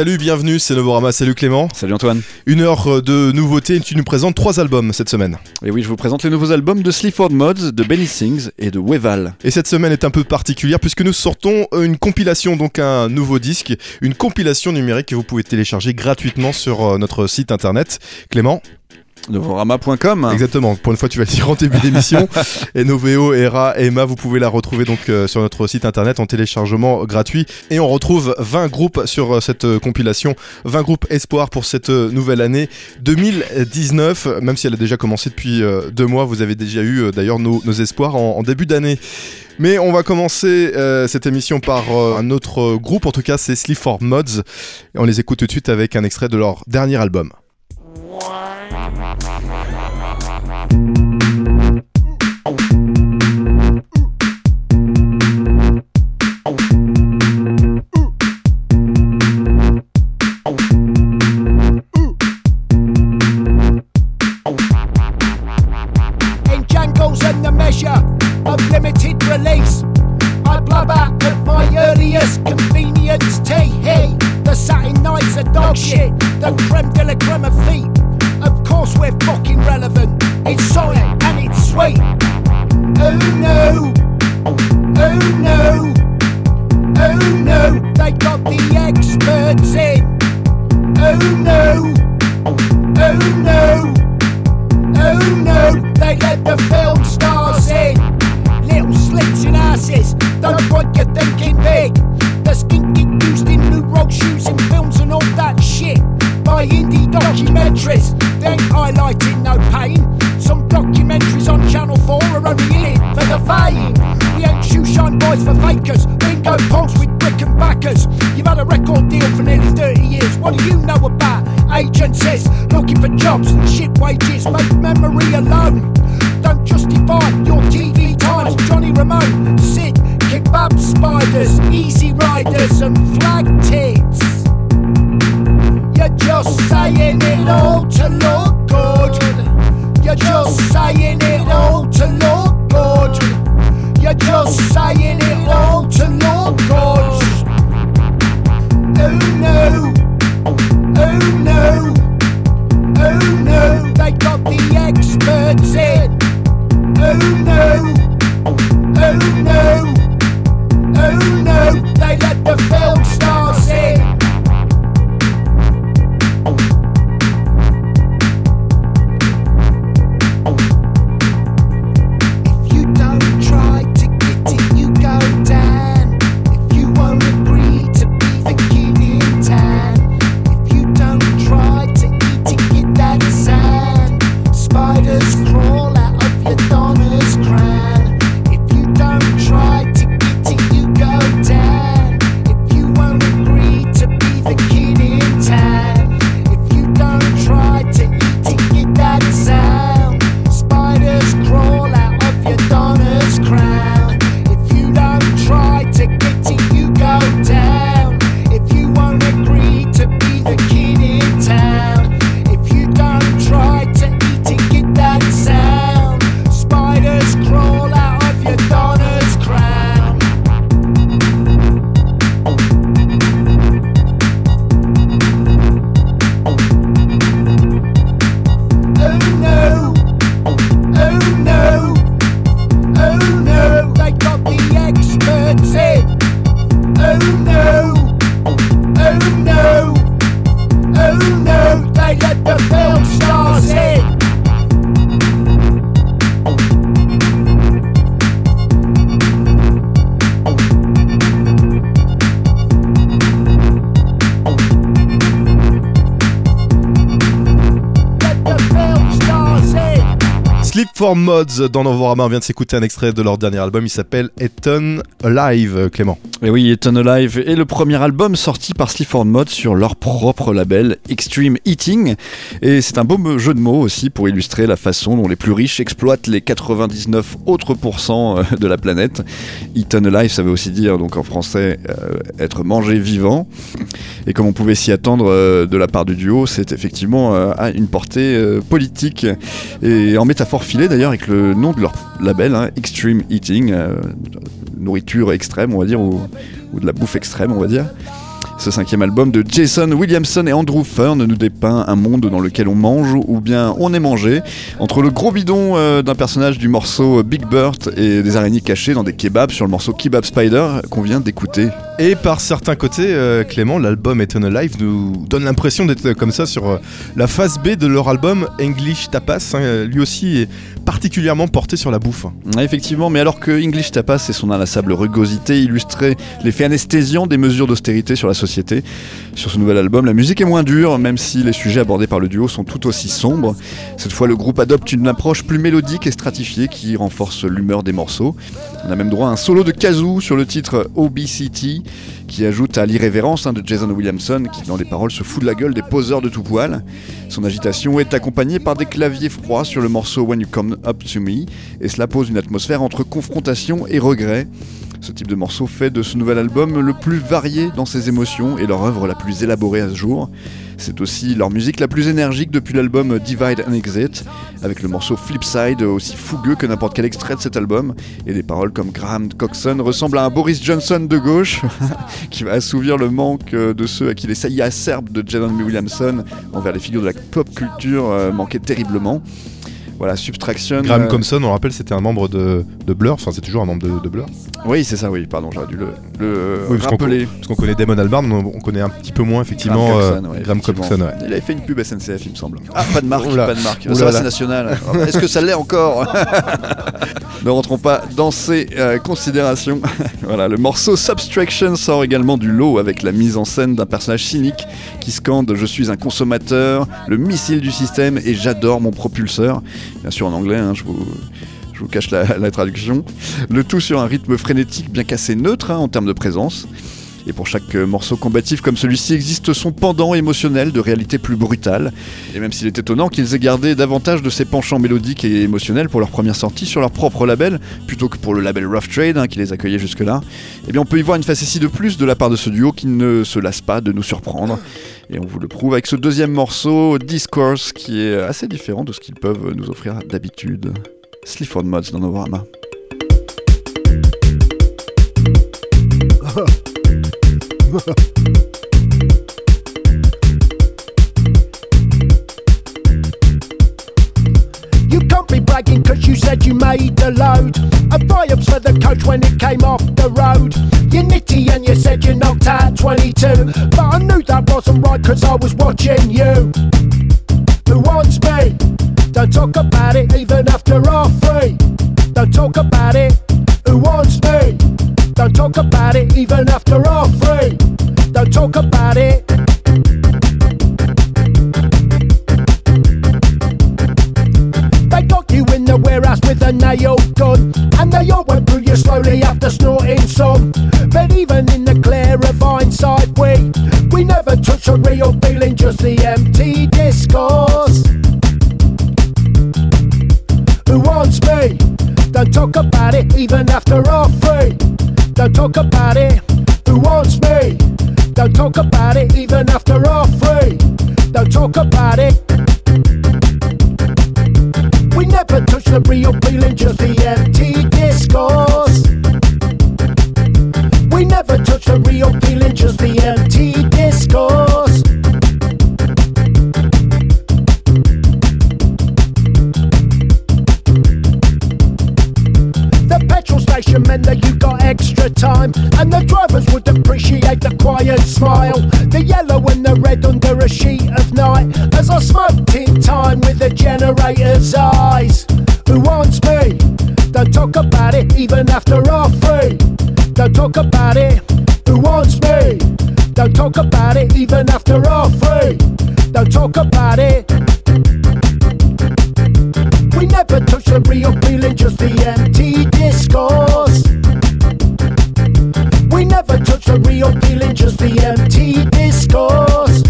salut, bienvenue, c'est Novorama, salut Clément. Salut Antoine. Une heure de nouveautés, tu nous présentes trois albums cette semaine. Et oui, je vous présente les nouveaux albums de Sleaford Mods, de Benny Sings et de Weval. Et cette semaine est un peu particulière puisque nous sortons une compilation, donc un nouveau disque, une compilation numérique que vous pouvez télécharger gratuitement sur euh, notre site internet. Clément Novorama.com. Exactement. Pour une fois, tu vas le dire en début d'émission. et Noveo, Era, Emma, vous pouvez la retrouver donc euh, sur notre site internet en téléchargement gratuit. Et on retrouve 20 groupes sur euh, cette euh, compilation, 20 groupes espoir pour cette nouvelle année 2019. Même si elle a déjà commencé depuis deux mois, vous avez déjà eu d'ailleurs nos, espoirs en, début d'année. Mais on va commencer cette émission par un autre groupe, en tout cas c'est Sleaford Mods. Et on les écoute tout de suite avec un extrait de leur dernier album. pleasure of limited release. I blubber at my earliest convenience. Tee hee, the satin nights are dog shit. The creme de la creme of feet. Of course, we're fucking relevant. It's solid and it's sweet. Oh no, oh no, oh no. They got the experts in. Oh no, oh no, oh no. They let the film stars. Little slits and asses, don't want you thinking big. The skinky used in new rock shoes and films and all that shit. By indie documentaries, then highlighting no pain. Some documentaries on Channel 4 are only in it for the fame. We ain't shoe shine boys for fakers, bingo poles with brick and backers. You've had a record deal for nearly 30 years, what do you know about agencies? Looking for jobs, shit wages, make Mods dans Novorama. On vient de s'écouter un extrait de leur dernier album. Il s'appelle Eton Alive, Clément. Et oui, Eton Alive est le premier album sorti par Sleaford Mods sur leur propre label Extreme Eating. Et c'est un beau jeu de mots aussi pour illustrer la façon dont les plus riches exploitent les 99 autres pourcents euh, de la planète. Eton Alive, ça veut aussi dire, donc en français, euh, être mangé vivant. Et comme on pouvait s'y attendre euh, de la part du duo, c'est effectivement à une portée politique et en métaphore filée d'ailleurs avec le nom de leur label, hein, Extreme Eating, euh, nourriture extrême, on va dire, ou, de la bouffe extrême, on va dire. Ce cinquième album de Jason Williamson et Andrew Fern nous dépeint un monde dans lequel on mange ou bien on est mangé. Entre le gros bidon euh, d'un personnage du morceau Big Bird et des araignées cachées dans des kebabs sur le morceau Kebab Spider qu'on vient d'écouter. Et par certains côtés, euh, Clément, l'album Eternal Life nous donne l'impression d'être comme ça sur euh, la phase B de leur album English Tapas. Hein, lui aussi est particulièrement porté sur la bouffe. effectivement, mais alors que English Tapas et son inlassable rugosité illustraient l'effet anesthésiant des mesures d'austérité sur la société, sur ce nouvel album, la musique est moins dure, même si les sujets abordés par le duo sont tout aussi sombres. Cette fois, le groupe adopte une approche plus mélodique et stratifiée qui renforce l'humeur des morceaux. On a même droit à un solo de kazoo sur le titre OBCT qui ajoute à l'irrévérence hein, de Jason Williamson qui dans les paroles se fout de la gueule des poseurs de tout poil. Son agitation est accompagnée par des claviers froids sur le morceau When You Come Up To Me et cela pose une atmosphère entre confrontation et regret. Ce type de morceau fait de ce nouvel album le plus varié dans ses émotions et leur œuvre la plus élaborée à ce jour. C'est aussi leur musique la plus énergique depuis l'album Divide and Exit, avec le morceau Flipside aussi fougueux que n'importe quel extrait de cet album, et des paroles comme Graham Coxon ressemblent à un Boris Johnson de gauche, qui va assouvir le manque de ceux à qui les saillies acerbes de Jalen Williamson envers les figures de la pop culture euh, manquaient terriblement. Voilà, Subtraction. Graham Compson, on rappelle, c'était un membre de, Blur, enfin c'est toujours un membre de, Blur. Oui, c'est ça, oui, pardon, j'aurais dû le, le rappeler. parce qu'on connaît Damon Albarn, on, connaît un petit peu moins effectivement Graham Compson. Euh, il avait fait une pub SNCF, il me semble. Ah, pas de marque, pas de marque. Ça c'est national. Est-ce que ça l'est encore Ne rentrons pas dans ces euh, considérations. voilà, le morceau Subtraction sort également du lot avec la mise en scène d'un personnage cynique qui scande Je suis un consommateur, le missile du système et j'adore mon propulseur bien sûr en anglais, hein, je, vous, je vous cache la, traduction. Le tout sur un rythme frénétique bien qu'assez neutre hein, en termes de présence. Et pour chaque euh, morceau combatif comme celui-ci existe son pendant émotionnel de réalité plus brutale. Et même s'il est étonnant qu'ils aient gardé davantage de ces penchants mélodiques et émotionnels pour leur première sortie sur leur propre label, plutôt que pour le label Rough Trade hein, qui les accueillait jusque-là, eh bien on peut y voir une facétie de plus de la part de ce duo qui ne se lasse pas de nous surprendre. Et on vous le prouve avec ce deuxième morceau, Discourse, qui est assez différent de ce qu'ils peuvent nous offrir d'habitude. Sleaford Mods dans Novorama. bragging cause you said you made the load. A buy-ups for the coach when it came off the road. You're nitty and you said you knocked out 22. But I knew that wasn't right cause I was watching you. Who wants me? Don't talk about it even after all three. Don't talk about it. Who wants me? Don't talk about it even after all three. Don't talk about it. They got you in the warehouse with a nail gun. And they all went through you slowly after snorting some. But even in the clear of hindsight, we we never touch a real feeling, just the empty discourse. Who wants me? Don't talk about it, even after all free. Don't talk about it. Who wants me? Don't talk about it, even after all free. Don't talk about it. We never touch the real feeling, just the empty discourse. We never touch the real feeling, just the empty discourse. Station meant that you got extra time, and the drivers would appreciate the quiet smile, the yellow and the red under a sheet of night. As I smoked in time with the generator's eyes. Who wants me? Don't talk about it even after all free. Don't talk about it. Who wants me? Don't talk about it even after all free. Don't talk about it. We never touch the real feeling, just the empty discourse. We never touch the real feeling, just the empty discourse.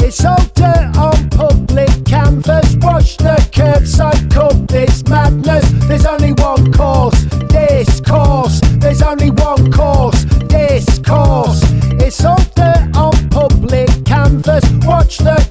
It's all dirt on public canvas. Watch the so cut this madness. There's only one course, discourse. There's only one course, discourse. It's all dirt on public canvas. Watch the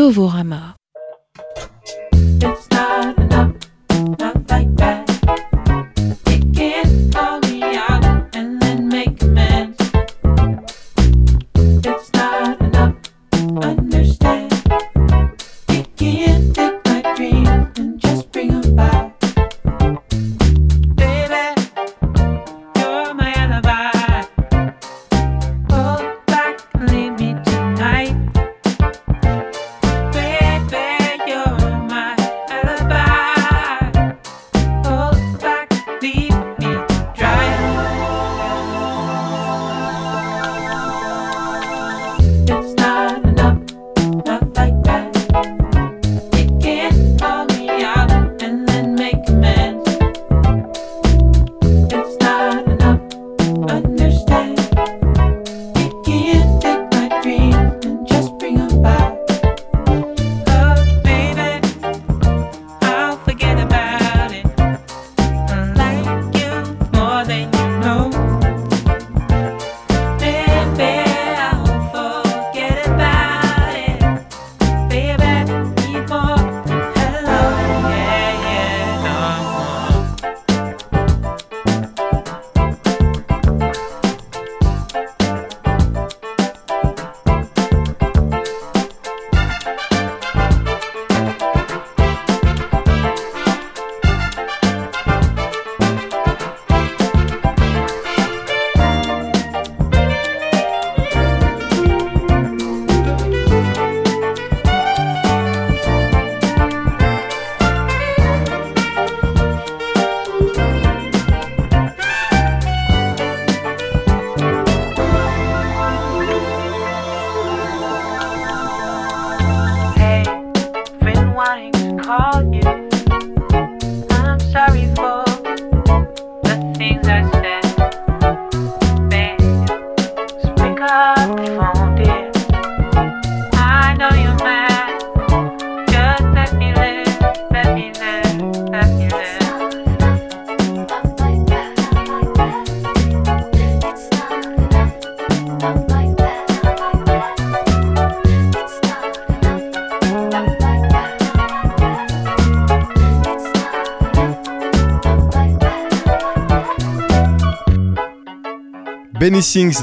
Novorama.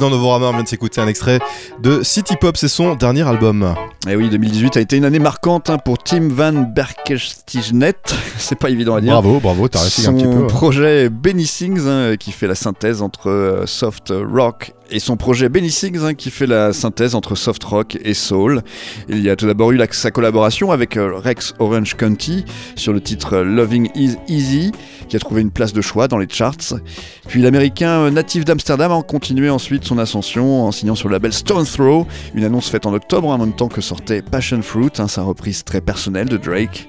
Dans Novorama, on vient de s'écouter un extrait de City Pop, c'est son dernier album. Et eh oui, 2018 a été une année marquante hein, pour Tim Van Berkestijnet, c'est pas évident à dire. Bravo, bravo, t'as réussi un petit peu. Son projet Benny Sings hein, qui fait la synthèse entre euh, soft rock et son projet Benny Sings hein, qui fait la synthèse entre soft rock et soul. Il y a tout d'abord eu sa collaboration avec euh, Rex Orange County sur le titre euh, Loving Is Easy qui a trouvé une place de choix dans les charts. Puis l'américain natif d'Amsterdam a continué ensuite son ascension en signant sur le label Stone Throw, une annonce faite en octobre en même temps que Passion Fruit, hein, sa reprise très personnelle de Drake.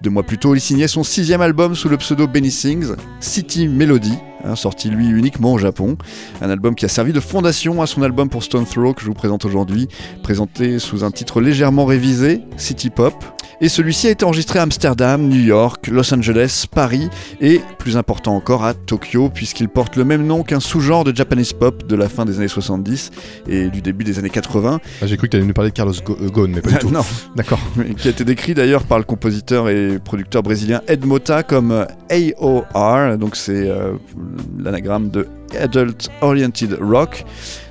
Deux mois plus tôt, il signait son sixième album sous le pseudo Benny Sings, City Melody, hein, sorti lui uniquement au Japon. Un album qui a servi de fondation à son album pour Stone Throw que je vous présente aujourd'hui, présenté sous un titre légèrement révisé, City Pop. Et celui-ci a été enregistré à Amsterdam, New York, Los Angeles, Paris et, plus important encore, à Tokyo, puisqu'il porte le même nom qu'un sous-genre de Japanese pop de la fin des années 70 et du début des années 80. Ah, j'ai cru que tu allais nous parler de Carlos euh, Ghosn, mais pas du tout. non, d'accord. Qui a été décrit d'ailleurs par le compositeur et producteur brésilien Ed Mota comme AOR, donc c'est euh, l'anagramme de Adult Oriented Rock,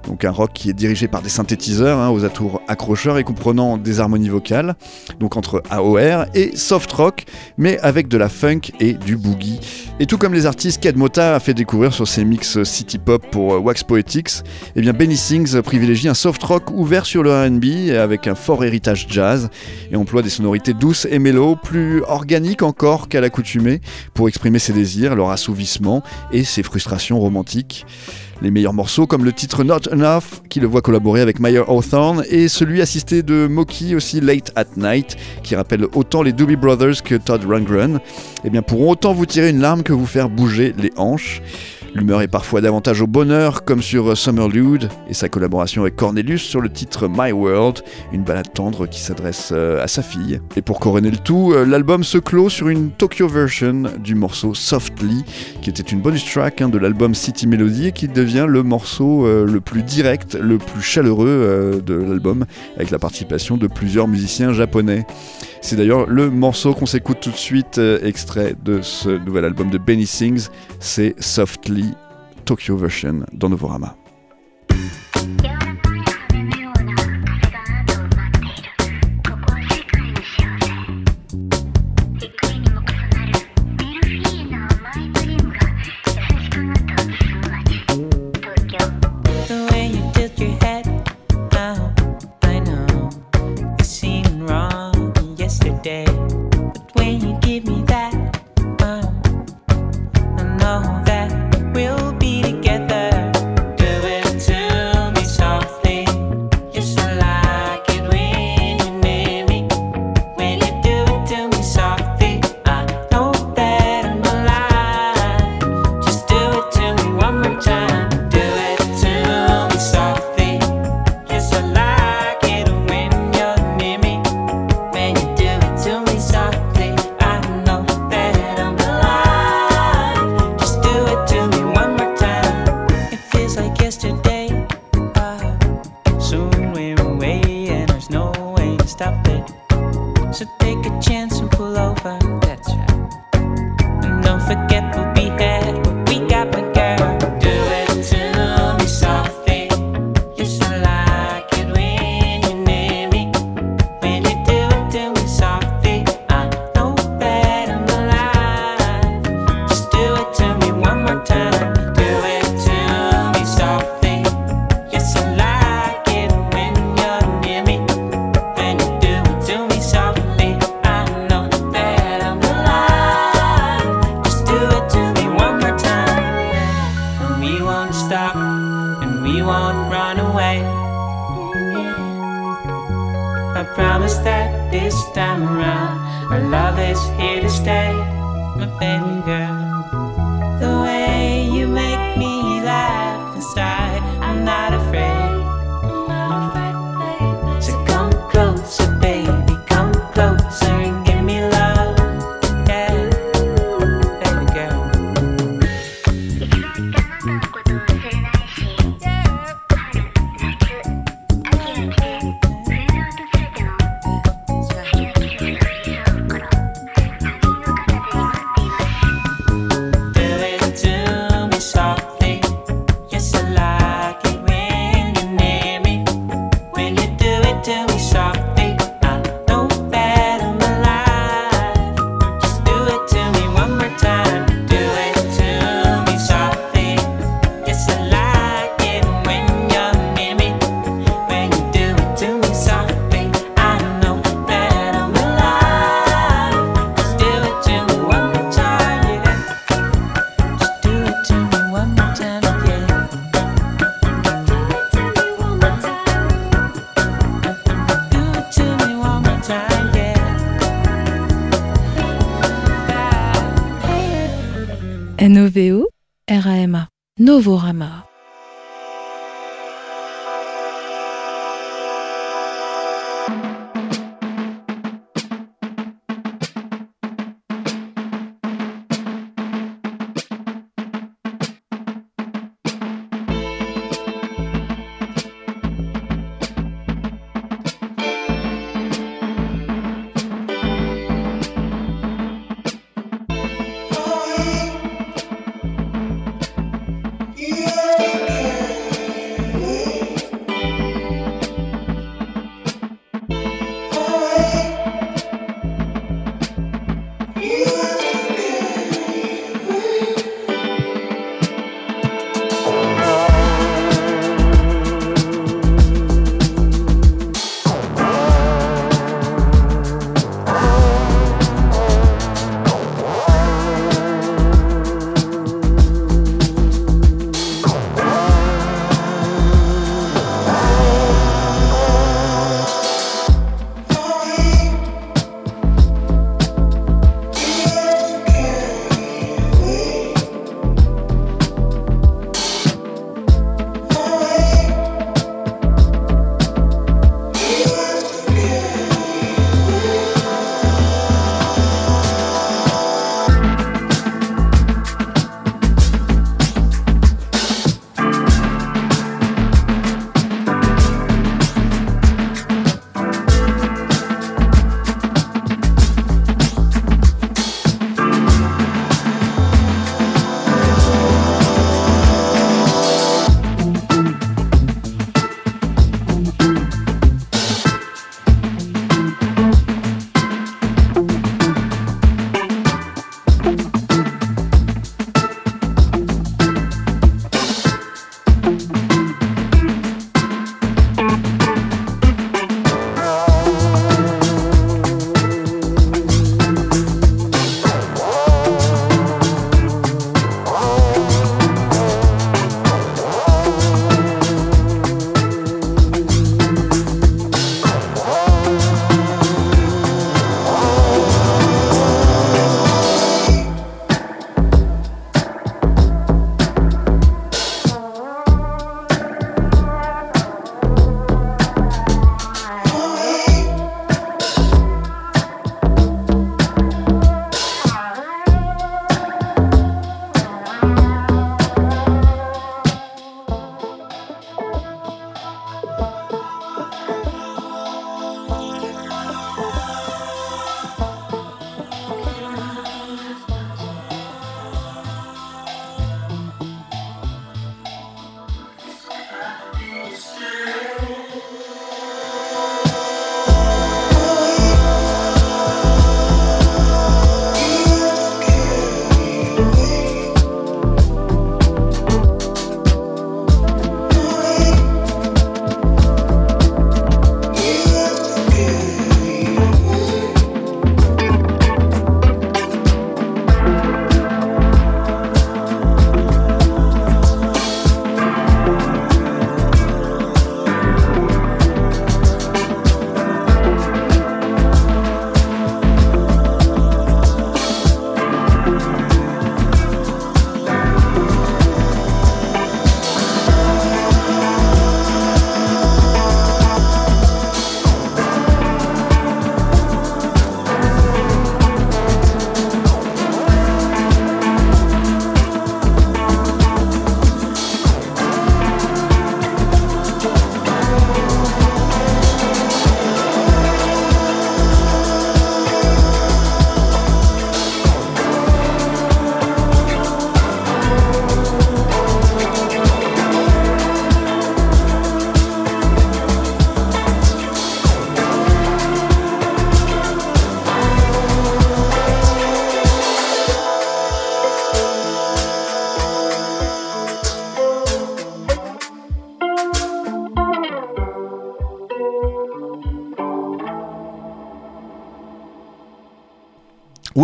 donc un rock qui est dirigé par des synthétiseurs hein, aux atours accrocheurs et comprenant des harmonies vocales, donc entre AOR et soft rock, mais avec de la funk et du boogie. Et tout comme les artistes qu'Ed Mota a fait découvrir sur ses mix city pop pour euh, Wax Poetics, eh bien Benny Sings privilégie un soft rock ouvert sur le R&B avec un fort héritage jazz et emploie des sonorités douces et mélo, plus organiques encore qu'à l'accoutumée, pour exprimer ses désirs, leur assouvissement et ses frustrations romantiques. Les meilleurs morceaux comme le titre Not Enough qui le voit collaborer avec Meyer Hawthorne et celui assisté de Moki aussi Late at Night qui rappelle autant les Doobie Brothers que Todd Rundgren, eh bien pourront autant vous tirer une larme que vous faire bouger les hanches. L'humeur est parfois davantage au bonheur, comme sur Summerlude et sa collaboration avec Cornelius sur le titre My World, une balade tendre qui s'adresse euh, à sa fille. Et pour couronner le tout, euh, l'album se clôt sur une Tokyo version du morceau Softly, qui était une bonus track hein, de l'album City Melody et qui devient le morceau euh, le plus direct, le plus chaleureux de l'album, avec la participation de plusieurs musiciens japonais. C'est d'ailleurs le morceau qu'on s'écoute tout de suite, euh, extrait de ce nouvel album de Benny Sings, c'est Softly Tokyo Version dans Novorama. Novorama.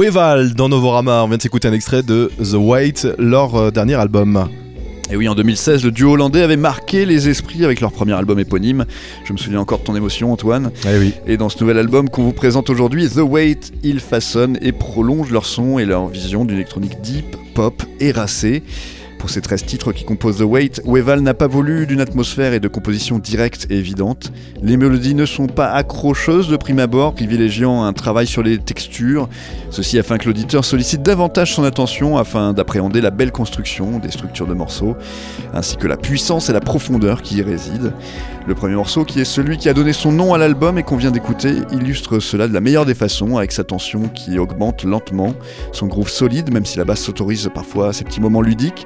Weval dans Novorama, on vient de s'écouter un extrait de The Wait, leur dernier album. Et oui, en 2016, le duo hollandais avait marqué les esprits avec leur premier album éponyme. Je me souviens encore de ton émotion, Antoine. Eh oui. Et dans ce nouvel album qu'on vous présente aujourd'hui, The Wait, ils façonnent et prolongent leur son et leur vision d'une électronique deep, pop et racée. Pour ces 13 titres qui composent The Wait, Weval n'a pas voulu d'une atmosphère et de composition directe et évidente. Les mélodies ne sont pas accrocheuses de prime abord, privilégiant un travail sur les textures, ceci afin que l'auditeur sollicite davantage son attention afin d'appréhender la belle construction des structures de morceaux, ainsi que la puissance et la profondeur qui y résident. Le premier morceau, qui est celui qui a donné son nom à l'album et qu'on vient d'écouter, illustre cela de la meilleure des façons, avec sa tension qui augmente lentement, son groove solide, même si la basse s'autorise parfois ces petits moments ludiques,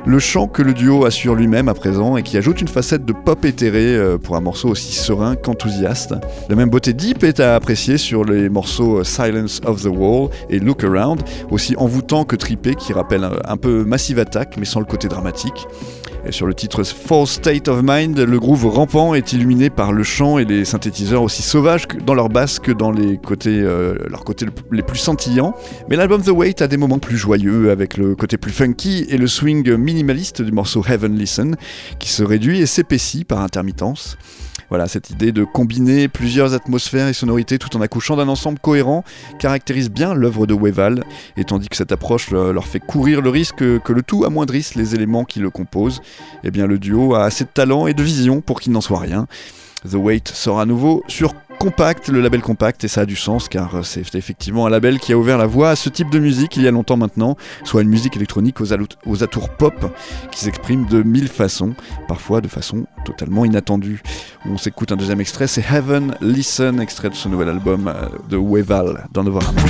le chant que le duo assure lui-même à présent et qui ajoute une facette de pop éthéré euh, pour un morceau aussi serein qu'enthousiaste. La même beauté deep est à apprécier sur les morceaux euh, Silence of the Wall et Look Around, aussi envoûtant que trippé, qui rappellent un peu Massive Attack mais sans le côté dramatique. Et sur le titre False State of Mind, le groove rampant est illuminé par le chant et les synthétiseurs aussi sauvages dans leur basse que dans les côtés, euh, leurs côtés les plus scintillants. Mais l'album The Wait a des moments plus joyeux avec le côté plus funky et le swing minimaliste du morceau Heaven Listen qui se réduit et s'épaissit par intermittence. Voilà, cette idée de combiner plusieurs atmosphères et sonorités tout en accouchant d'un ensemble cohérent caractérise bien l'œuvre de Weval, et tandis que cette approche leur fait courir le risque que le tout amoindrisse les éléments qui le composent, eh bien le duo a assez de talent et de vision pour qu'il n'en soit rien. The Wait sort à nouveau sur Compact, le label Compact, et ça a du sens car c'est effectivement un label qui a ouvert la voie à ce type de musique il y a longtemps maintenant, soit une musique électronique aux, aux atours pop qui s'exprime de mille façons, parfois de façon totalement inattendue. On s'écoute un deuxième extrait, c'est Heaven Listen, extrait de ce nouvel album euh, de Weval dans Novorama.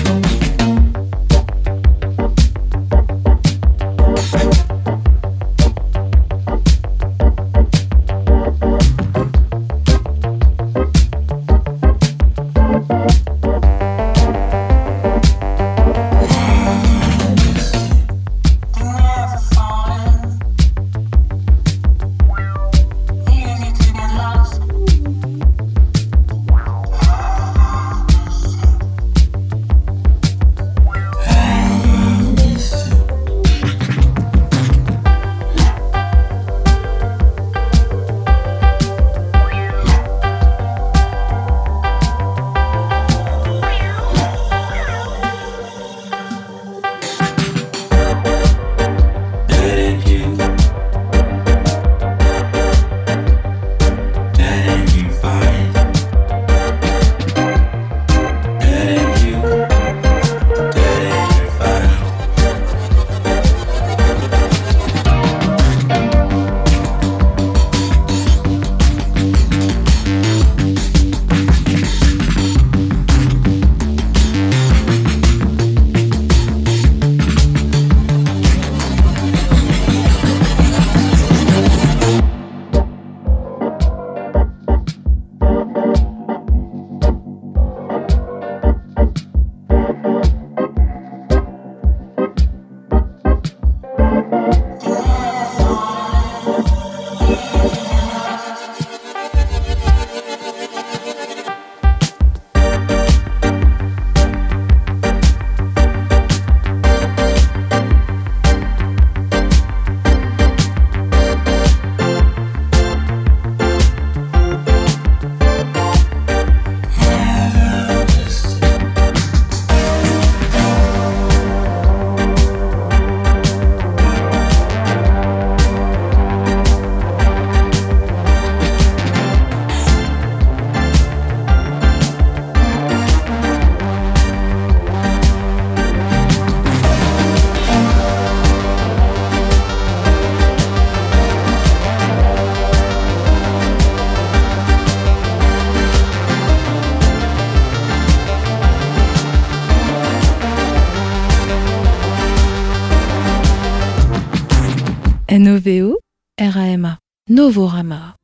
Novorama.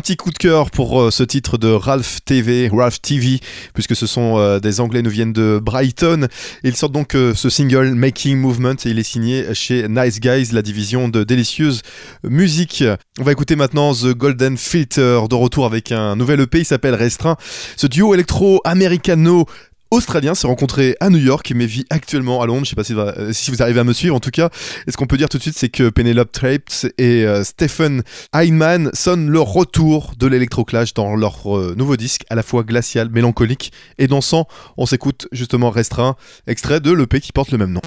Un petit coup de cœur pour euh, ce titre de Ralph TV, Ralph TV, puisque ce sont euh, des Anglais nous viennent de Brighton. Ils sortent donc euh, ce single Making Movement et il est signé chez Nice Guys, la division de délicieuse musique. On va écouter maintenant The Golden Filter, de retour avec un nouvel EP, il s'appelle Restreint. Ce duo électro-américano australien s'est rencontré à New York mais vit actuellement à Londres. Je sais pas si, euh, si vous arrivez à me suivre en tout cas. Et ce qu'on peut dire tout de suite, c'est que Penelope Trapes et euh, Stephen Heinemann sonnent le retour de l'électroclash dans leur euh, nouveau disque, à la fois glacial, mélancolique et dansant. On s'écoute justement Restreint, extrait de l'EP qui porte le même nom.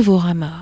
Novorama.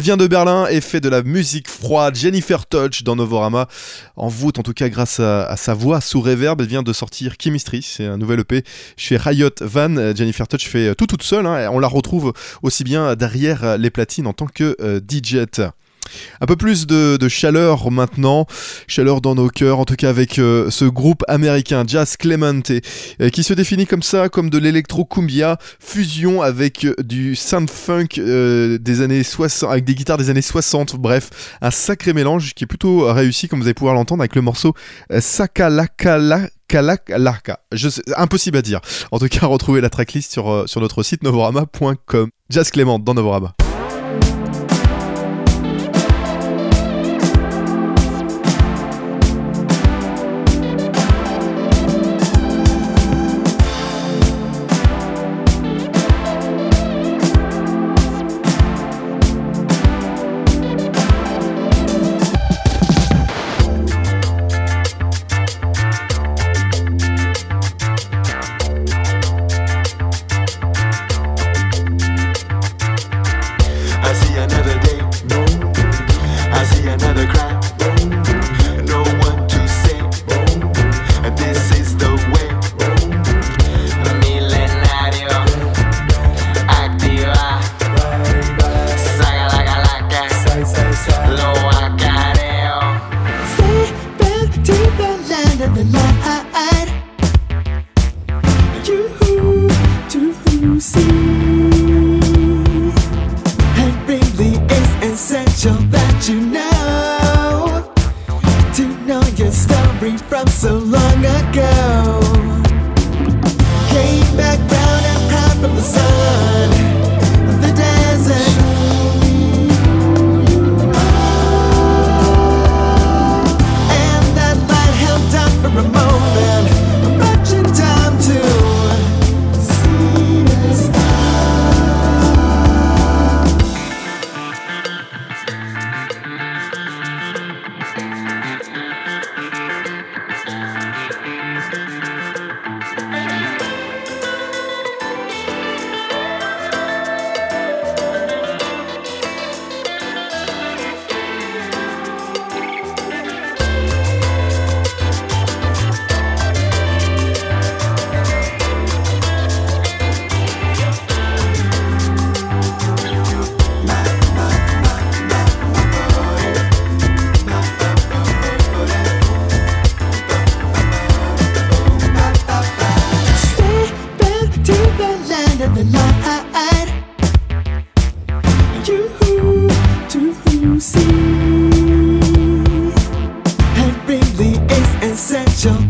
Elle vient de Berlin et fait de la musique froide. Jennifer Touch dans Novorama. En voûte, en tout cas, grâce à, sa voix sous reverb. Elle vient de sortir Chemistry. C'est un nouvel EP chez Riot Van. Jennifer Touch fait tout toute seule. Hein. On la retrouve aussi bien derrière les platines en tant que euh, DJ. Un peu plus de, chaleur maintenant, chaleur dans nos cœurs, en tout cas avec euh, ce groupe américain Jazz Clemente, euh, qui se définit comme ça, comme de l'électro cumbia, fusion avec euh, du sound funk des années 60, avec des guitares des années 60, bref, un sacré mélange qui est plutôt réussi, comme vous allez pouvoir l'entendre avec le morceau Sakalakala. Je sais, impossible à dire. En tout cas, retrouvez la tracklist sur, sur notre site novorama.com. Jazz Clément dans Novorama. see. It really is essential.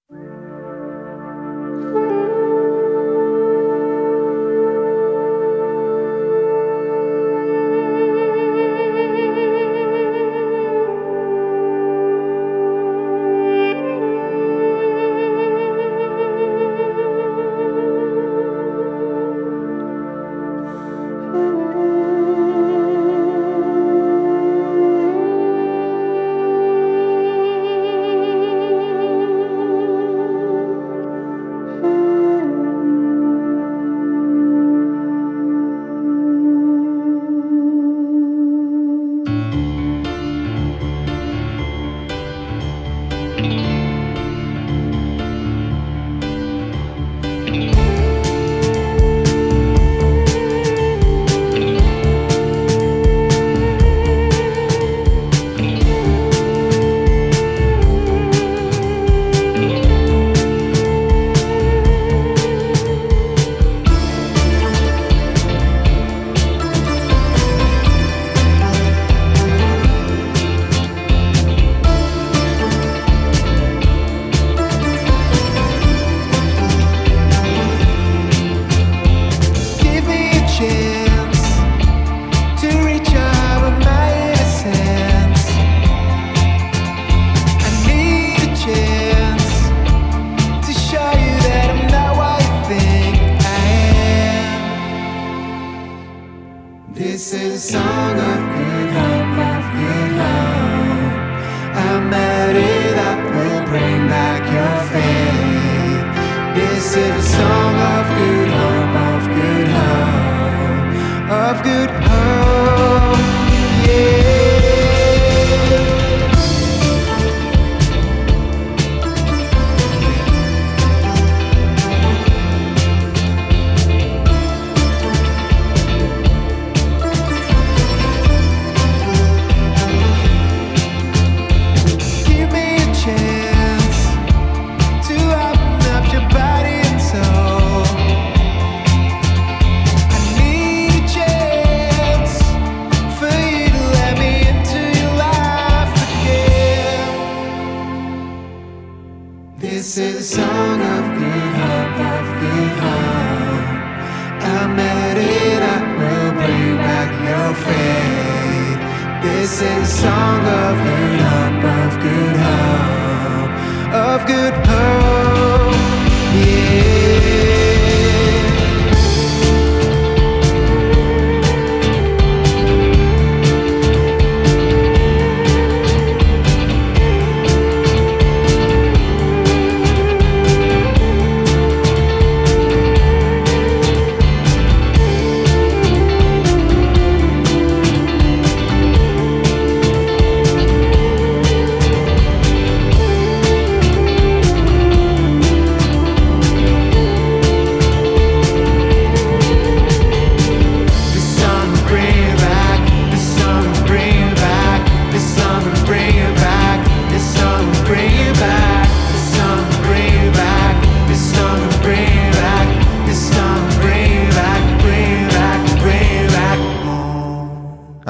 ser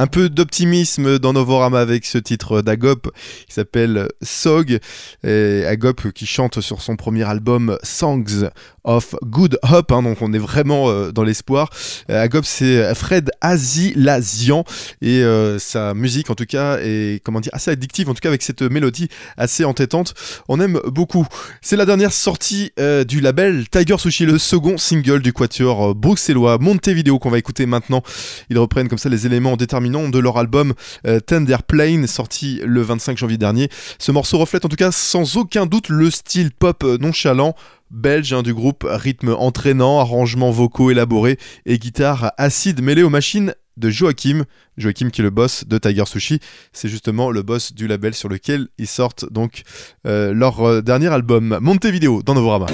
Un peu d'optimisme dans Novorama avec ce titre d'Agop qui s'appelle Sog. Agop qui chante sur son premier album Songs of Good Hope. hein, donc on est vraiment euh, dans l'espoir. Euh, Agop c'est Fred Azilazian et euh, sa musique en tout cas est comment dire assez addictive en tout cas avec cette mélodie assez entêtante. On aime beaucoup. C'est la dernière sortie euh, du label Tiger Sushi, le second single du quatuor euh, bruxellois Montevideo qu'on va écouter maintenant. Ils reprennent comme ça les éléments déterminants de leur album euh, Tender Plane, sorti le 25 janvier dernier. Ce morceau reflète en tout cas sans aucun doute le style pop euh, nonchalant belge hein, du groupe, rythme entraînant, arrangements vocaux élaborés et guitare acide mêlée aux machines de Joachim. Joachim qui est le boss de Tiger Sushi, c'est justement le boss du label sur lequel ils sortent donc euh, leur euh, dernier album Montevideo dans Novorama.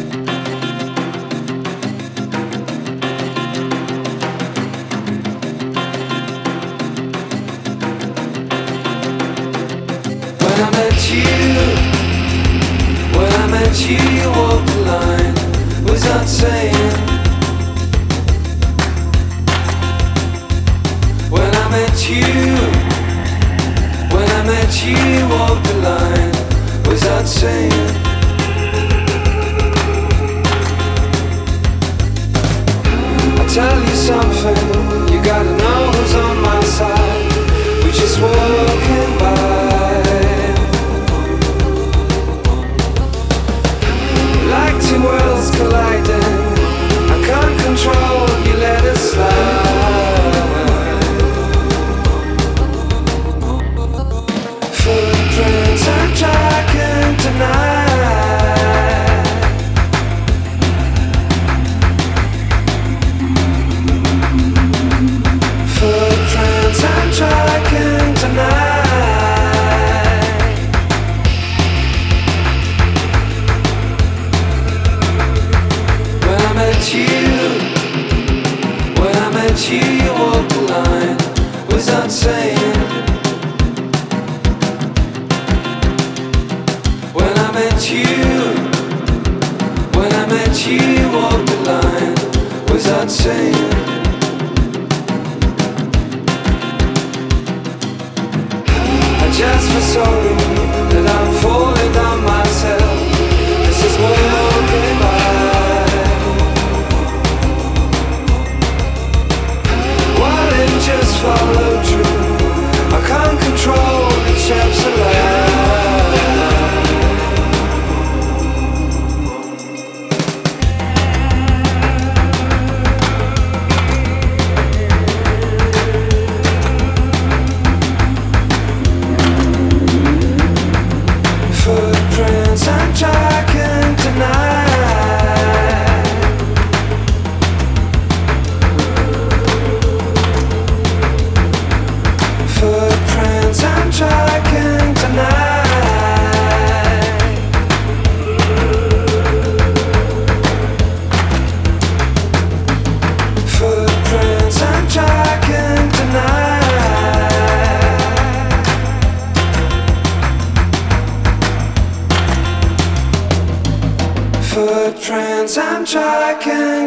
When without saying. When I met you, when I met you, walked the line without saying. I'll tell you something, you gotta know who's on my side. We just walking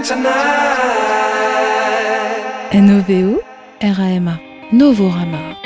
tonight. NOVO RAMA Novorama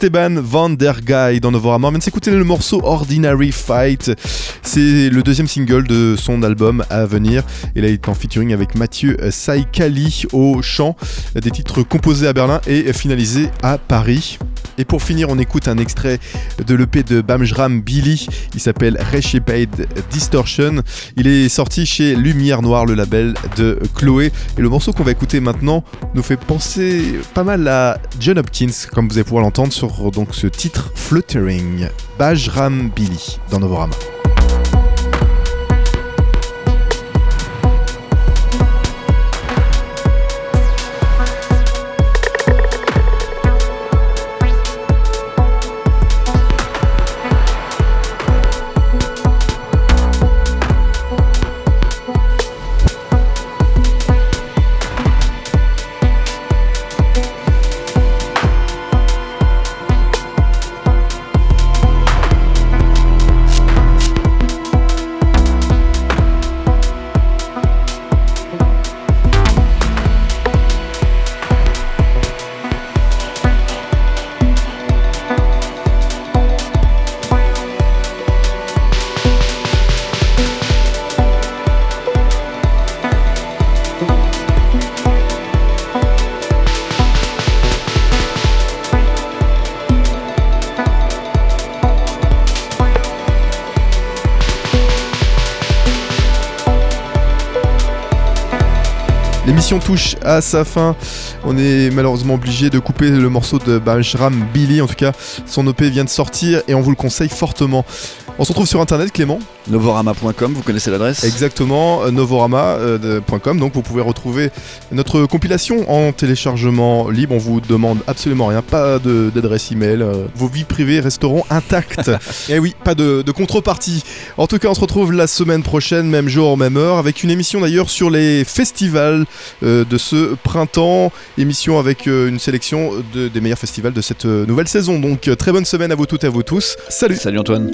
Esteban Van Der Guy dans Novorama. On vient de s'écouter le morceau Ordinary Fight. C'est le deuxième single de son album à venir. Et là, il est en featuring avec Mathieu Saikali au chant. Des titres composés à Berlin et finalisés à Paris. Et pour finir, on écoute un extrait de l'EP de Bamjram Billy. Il s'appelle Reshaped Distortion. Il est sorti chez Lumière Noire, le label de Chloé. Et le morceau qu'on va écouter maintenant nous fait penser pas mal à John Hopkins, comme vous allez pouvoir l'entendre sur ce titre Fluttering. Bajram Billy dans Novorama. L'émission touche à sa fin. On est malheureusement obligé de couper le morceau de Bajram Billy. En tout cas, son OP vient de sortir et on vous le conseille fortement. On se retrouve sur internet, Clément. Novorama.com, vous connaissez l'adresse Exactement, euh, novorama.com. Donc vous pouvez retrouver notre compilation en téléchargement libre. On vous demande absolument rien, pas d'adresse email. euh, Vos vies privées resteront intactes. Et oui, pas de, de contrepartie. En tout cas, on se retrouve la semaine prochaine, même jour, même heure, avec une émission d'ailleurs sur les festivals euh, de ce printemps. Émission avec euh, une sélection de- des meilleurs festivals de cette euh, nouvelle saison. Donc euh, très bonne semaine à vous toutes et à vous tous. Salut Salut Antoine.